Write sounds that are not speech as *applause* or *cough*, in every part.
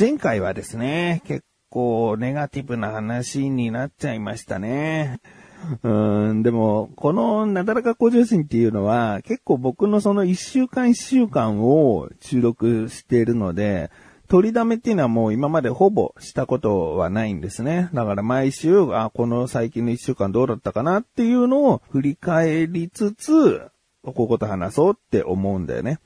前回はですね、結構ネガティブな話になっちゃいましたね。うん、でも、このなだらか向上心っていうのは、結構僕のその一週間一週間を収録しているので、取りだめっていうのはもう今までほぼしたことはないんですね。だから毎週、あ、この最近の一週間どうだったかなっていうのを振り返りつつ、ここと話そうって思うんだよね。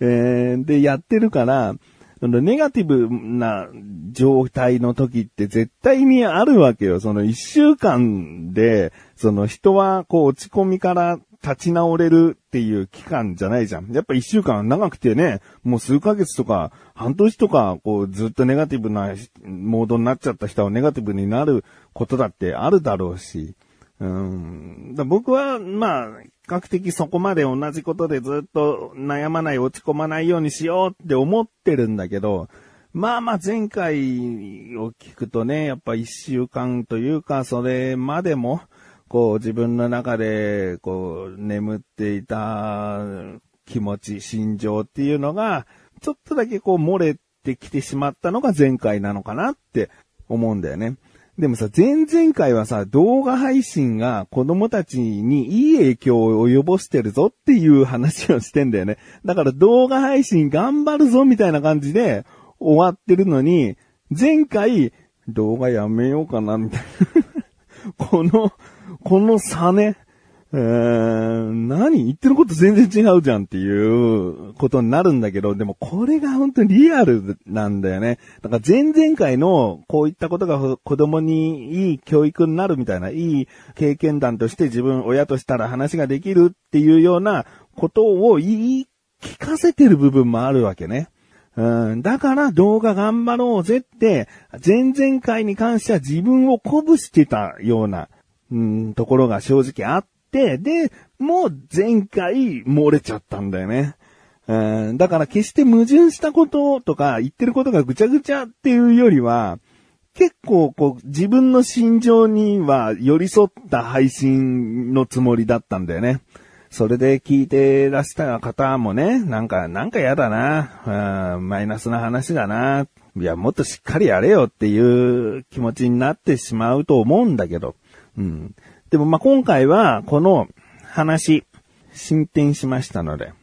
えー、で、やってるから、そのネガティブな状態の時って絶対にあるわけよ。その一週間で、その人はこう落ち込みから立ち直れるっていう期間じゃないじゃん。やっぱ一週間長くてね、もう数ヶ月とか半年とか、こうずっとネガティブなモードになっちゃった人はネガティブになることだってあるだろうし。うん、僕は、まあ、比較的そこまで同じことでずっと悩まない、落ち込まないようにしようって思ってるんだけど、まあまあ前回を聞くとね、やっぱ一週間というか、それまでも、こう自分の中で、こう眠っていた気持ち、心情っていうのが、ちょっとだけこう漏れてきてしまったのが前回なのかなって思うんだよね。でもさ、前々回はさ、動画配信が子供たちにいい影響を及ぼしてるぞっていう話をしてんだよね。だから動画配信頑張るぞみたいな感じで終わってるのに、前回動画やめようかなみたいな。*laughs* この、この差ね。えー、何言ってること全然違うじゃんっていうことになるんだけど、でもこれが本当にリアルなんだよね。だから前々回のこういったことが子供にいい教育になるみたいな、いい経験談として自分親としたら話ができるっていうようなことを言い聞かせてる部分もあるわけね。うん、だから動画頑張ろうぜって、前々回に関しては自分を鼓舞してたような、うん、ところが正直あっ、で、もう前回漏れちゃったんだよね。うん、だから決して矛盾したこととか言ってることがぐちゃぐちゃっていうよりは、結構こう自分の心情には寄り添った配信のつもりだったんだよね。それで聞いてらした方もね、なんか、なんか嫌だな、うん、マイナスな話だな、いや、もっとしっかりやれよっていう気持ちになってしまうと思うんだけど、うん。でもまあ今回はこの話、進展しましたので、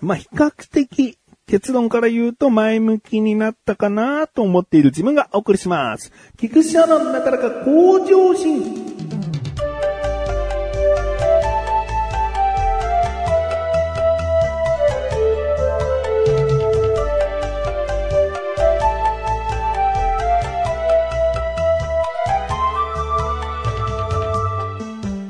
まあ比較的結論から言うと前向きになったかなと思っている自分がお送りします。菊池のなかなか向上心。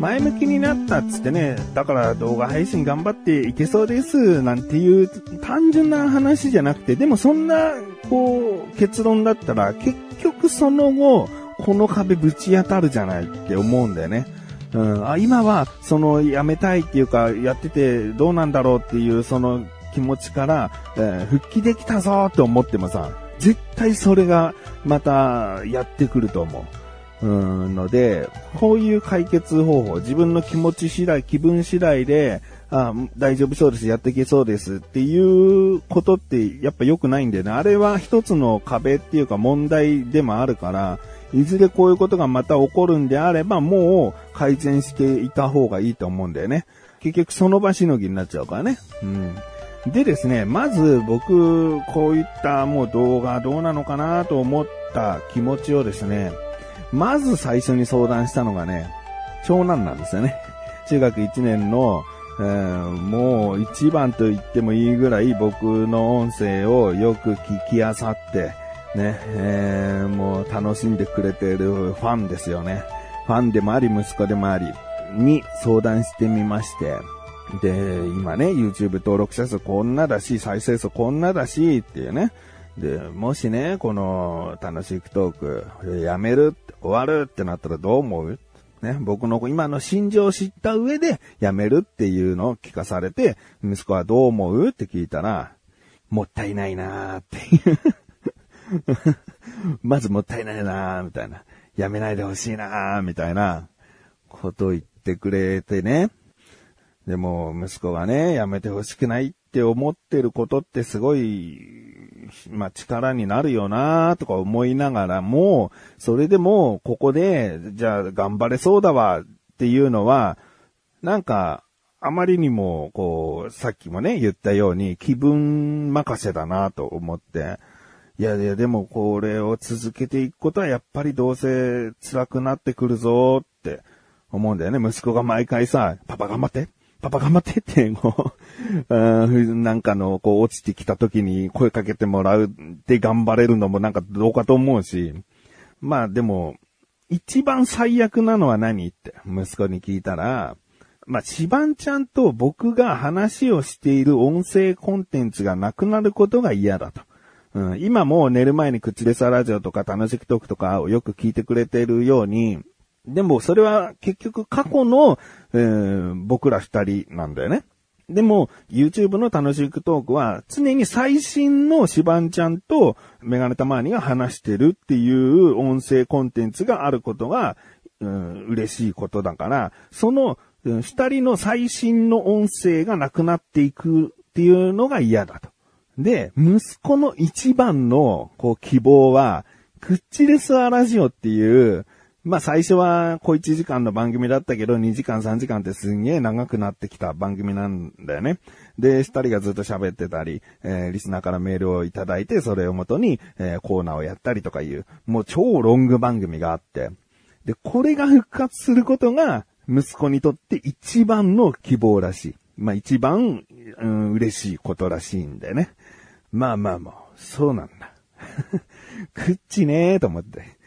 前向きになったっつってね、だから動画配信頑張っていけそうです、なんていう単純な話じゃなくて、でもそんな、こう、結論だったら、結局その後、この壁ぶち当たるじゃないって思うんだよね。うん、あ今は、その、やめたいっていうか、やっててどうなんだろうっていう、その気持ちから、えー、復帰できたぞって思ってもさ、絶対それがまたやってくると思う。うんので、こういう解決方法、自分の気持ち次第、気分次第で、あ大丈夫そうです、やっていけそうですっていうことってやっぱ良くないんだよね。あれは一つの壁っていうか問題でもあるから、いずれこういうことがまた起こるんであれば、もう改善していた方がいいと思うんだよね。結局その場しのぎになっちゃうからね。うん。でですね、まず僕、こういったもう動画どうなのかなと思った気持ちをですね、まず最初に相談したのがね、長男なんですよね。*laughs* 中学1年の、えー、もう一番と言ってもいいぐらい僕の音声をよく聞きあさって、ね、えー、もう楽しんでくれてるファンですよね。ファンでもあり、息子でもあり、に相談してみまして、で、今ね、YouTube 登録者数こんなだし、再生数こんなだし、っていうね。で、もしね、この楽しくトーク、やめる、終わるってなったらどう思う？ね、僕の今の心情を知った上でやめるっていうのを聞かされて、息子はどう思う？って聞いたら、もったいないなーっていう *laughs* まずもったいないなーみたいな。やめないでほしいなーみたいなこと言ってくれてね。でも、息子がね、やめてほしくないって思ってることってすごい、まあ力になるよなとか思いながらも、それでもここで、じゃあ頑張れそうだわっていうのは、なんか、あまりにも、こう、さっきもね、言ったように気分任せだなと思って、いやいや、でもこれを続けていくことはやっぱりどうせ辛くなってくるぞって思うんだよね。息子が毎回さ、パパ頑張ってパパ頑張ってって、こう、*laughs* なんかの、こう落ちてきた時に声かけてもらうって頑張れるのもなんかどうかと思うし。まあでも、一番最悪なのは何って息子に聞いたら、まあ、シバンちゃんと僕が話をしている音声コンテンツがなくなることが嫌だと。うん、今も寝る前に口レサラジオとか楽しくトークとかをよく聞いてくれているように、でもそれは結局過去の、えー、僕ら二人なんだよね。でも、YouTube の楽しくトークは常に最新のシバンちゃんとメガネたまにが話してるっていう音声コンテンツがあることが、うん、嬉しいことだから、その二人の最新の音声がなくなっていくっていうのが嫌だと。で、息子の一番の、こう、希望は、クッチレスアラジオっていう、まあ最初は小1時間の番組だったけど、2時間3時間ってすんげえ長くなってきた番組なんだよね。で、二人がずっと喋ってたり、えー、リスナーからメールをいただいて、それをもとに、えー、コーナーをやったりとかいう、もう超ロング番組があって、で、これが復活することが、息子にとって一番の希望らしい。まあ一番、うん、嬉しいことらしいんだよね。まあまあまあ、そうなんだ。クッチねーと思って。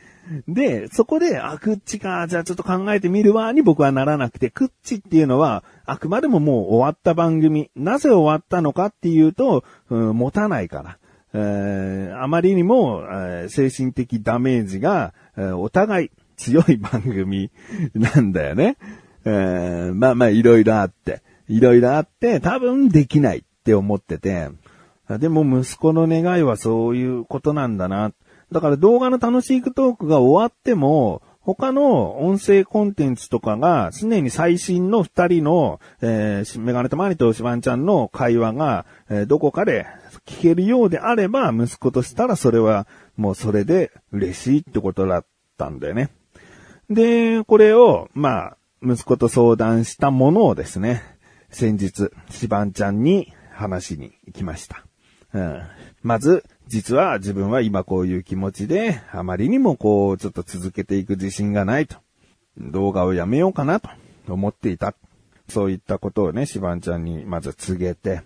で、そこで、あ、クッチか、じゃあちょっと考えてみるわに僕はならなくて、クッチっていうのは、あくまでももう終わった番組。なぜ終わったのかっていうと、うん、持たないから。えー、あまりにも、えー、精神的ダメージが、えー、お互い強い番組 *laughs* なんだよね。えー、まあまあいろいろあって、いろいろあって、多分できないって思ってて、でも息子の願いはそういうことなんだな。だから動画の楽しいトークが終わっても、他の音声コンテンツとかが常に最新の二人の、えー、メガネとマニとシバンちゃんの会話が、えー、どこかで聞けるようであれば、息子としたらそれはもうそれで嬉しいってことだったんだよね。で、これを、まあ、息子と相談したものをですね、先日、シバンちゃんに話しに行きました。うん。まず、実は自分は今こういう気持ちで、あまりにもこう、ちょっと続けていく自信がないと。動画をやめようかなと思っていた。そういったことをね、シバンちゃんにまず告げて。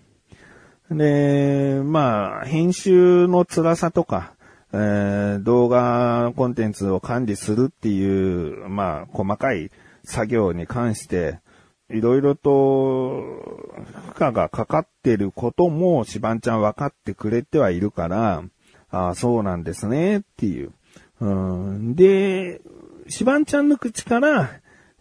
で、まあ、編集の辛さとか、えー、動画コンテンツを管理するっていう、まあ、細かい作業に関して、いろいろと負荷がかかってることもシバンちゃん分かってくれてはいるから、ああ、そうなんですねっていう。うん、で、シバンちゃんの口から、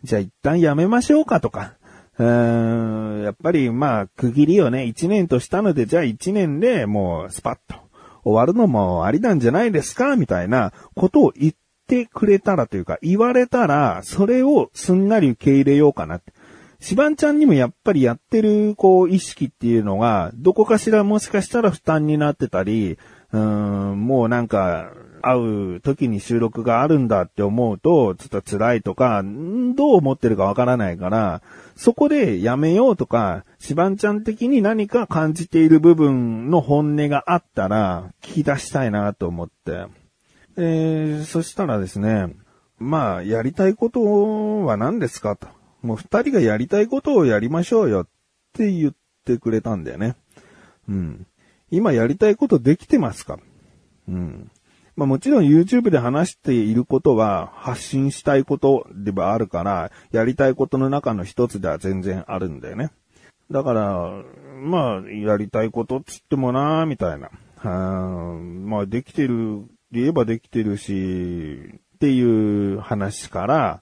じゃあ一旦やめましょうかとか、うん、やっぱりまあ区切りをね、一年としたので、じゃあ一年でもうスパッと終わるのもありなんじゃないですかみたいなことを言ってくれたらというか、言われたら、それをすんなり受け入れようかなって。シバンちゃんにもやっぱりやってる、こう、意識っていうのが、どこかしらもしかしたら負担になってたり、うん、もうなんか、会う時に収録があるんだって思うと、ちょっと辛いとか、どう思ってるかわからないから、そこでやめようとか、シバンちゃん的に何か感じている部分の本音があったら、聞き出したいなと思って。えー、そしたらですね、まあ、やりたいことは何ですかと。もう二人がやりたいことをやりましょうよって言ってくれたんだよね。うん。今やりたいことできてますか？うん。まあもちろん YouTube で話していることは発信したいことではあるから、やりたいことの中の一つでは全然あるんだよね。だから、まあ、やりたいことっつってもなみたいな。はまあ、できてる、言えばできてるし、っていう話から、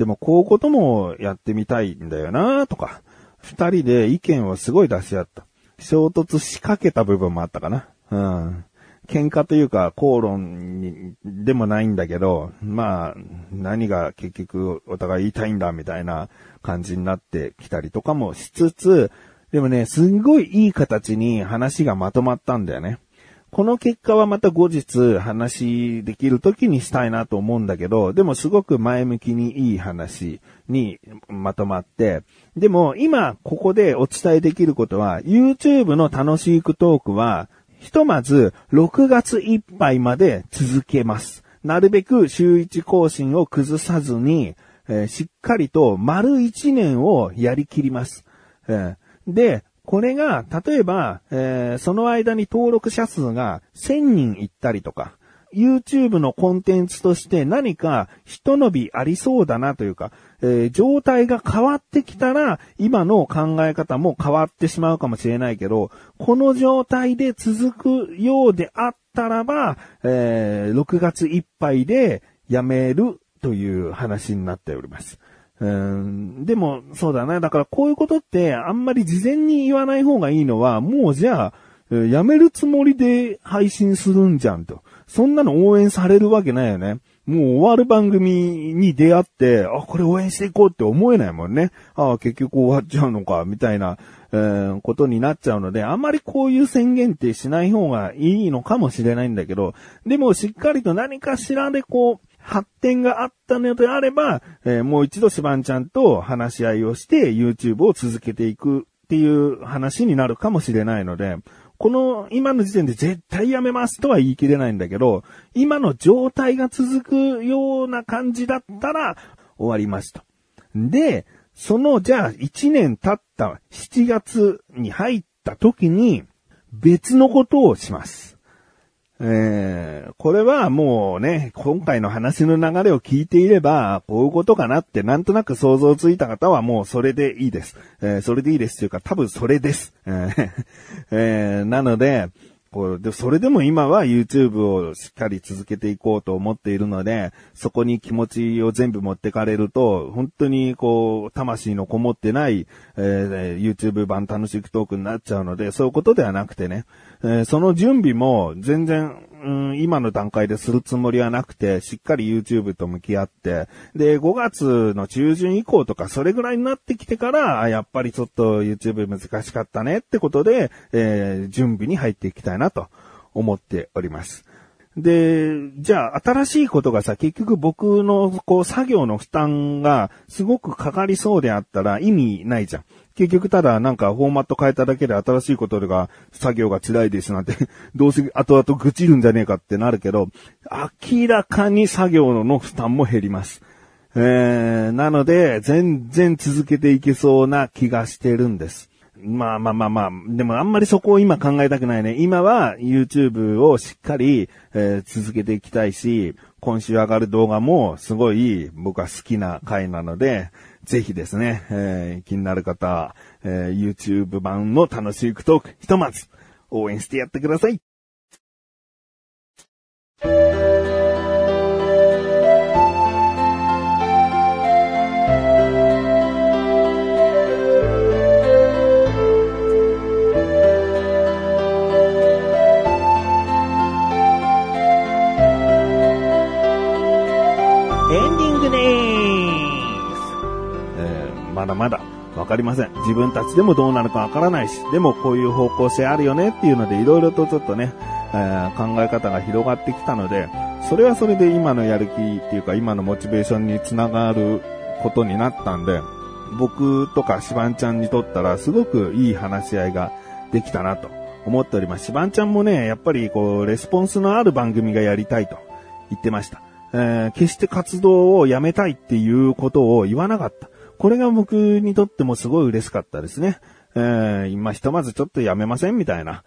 でもこういうこともやってみたいんだよなとか、二人で意見をすごい出し合った。衝突しかけた部分もあったかな。うん。喧嘩というか口論にでもないんだけど、まあ、何が結局お互い言いたいんだみたいな感じになってきたりとかもしつつ、でもね、すんごいいい形に話がまとまったんだよね。この結果はまた後日話できる時にしたいなと思うんだけど、でもすごく前向きにいい話にまとまって、でも今ここでお伝えできることは、YouTube の楽しいクトークは、ひとまず6月いっぱいまで続けます。なるべく週1更新を崩さずに、えー、しっかりと丸1年をやりきります。えー、で、これが、例えば、えー、その間に登録者数が1000人いったりとか、YouTube のコンテンツとして何か一伸びありそうだなというか、えー、状態が変わってきたら、今の考え方も変わってしまうかもしれないけど、この状態で続くようであったらば、えー、6月いっぱいでやめるという話になっております。うん、でも、そうだな。だからこういうことってあんまり事前に言わない方がいいのは、もうじゃあ、やめるつもりで配信するんじゃんと。そんなの応援されるわけないよね。もう終わる番組に出会って、あ、これ応援していこうって思えないもんね。あ結局終わっちゃうのか、みたいな、えー、ことになっちゃうので、あんまりこういう宣言ってしない方がいいのかもしれないんだけど、でもしっかりと何かしらでこう、発展があったのであれば、えー、もう一度シバンちゃんと話し合いをして YouTube を続けていくっていう話になるかもしれないので、この今の時点で絶対やめますとは言い切れないんだけど、今の状態が続くような感じだったら終わりますと。で、そのじゃあ1年経った7月に入った時に別のことをします。えー、これはもうね、今回の話の流れを聞いていれば、こういうことかなってなんとなく想像ついた方はもうそれでいいです。えー、それでいいですというか多分それです。えー、なので、こうで、それでも今は YouTube をしっかり続けていこうと思っているので、そこに気持ちを全部持ってかれると、本当にこう、魂のこもってない、えー、YouTube 版楽しくトークになっちゃうので、そういうことではなくてね、えー、その準備も全然うん、今の段階でするつもりはなくて、しっかり YouTube と向き合って、で、5月の中旬以降とか、それぐらいになってきてから、やっぱりちょっと YouTube 難しかったねってことで、えー、準備に入っていきたいなと思っております。で、じゃあ、新しいことがさ、結局僕の、こう、作業の負担がすごくかかりそうであったら意味ないじゃん。結局ただなんかフォーマット変えただけで新しいことが作業が辛いですなんて *laughs* どうせ後々愚痴るんじゃねえかってなるけど、明らかに作業の負担も減ります。えー、なので、全然続けていけそうな気がしてるんです。まあまあまあまあ、でもあんまりそこを今考えたくないね。今は YouTube をしっかり、えー、続けていきたいし、今週上がる動画もすごい僕は好きな回なので、ぜひですね、えー、気になる方、えー、YouTube 版の楽しいクトーク、ひとまず応援してやってください。かりません。自分たちでもどうなるかわからないし、でもこういう方向性あるよねっていうので、いろいろとちょっとね、えー、考え方が広がってきたので、それはそれで今のやる気っていうか、今のモチベーションにつながることになったんで、僕とかシバンちゃんにとったらすごくいい話し合いができたなと思っております。シバンちゃんもね、やっぱりこう、レスポンスのある番組がやりたいと言ってました。えー、決して活動をやめたいっていうことを言わなかった。これが僕にとってもすごい嬉しかったですね。えー、今ひとまずちょっとやめませんみたいな。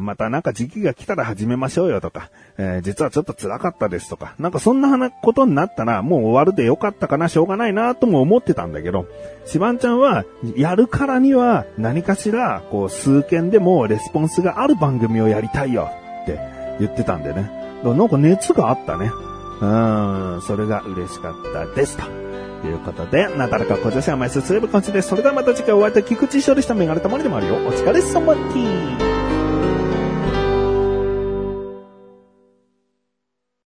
またなんか時期が来たら始めましょうよとか、えー、実はちょっと辛かったですとか、なんかそんなことになったらもう終わるでよかったかな、しょうがないなとも思ってたんだけど、シバンちゃんはやるからには何かしら、こう数件でもレスポンスがある番組をやりたいよって言ってたんでね。なんか熱があったね。うん、それが嬉しかったですと。ということで、なだらか小女子甘いすすれば感じです。それではまた次回お会いいた菊池翔でしたメガネたまりでもあるよ。お疲れ様ティー。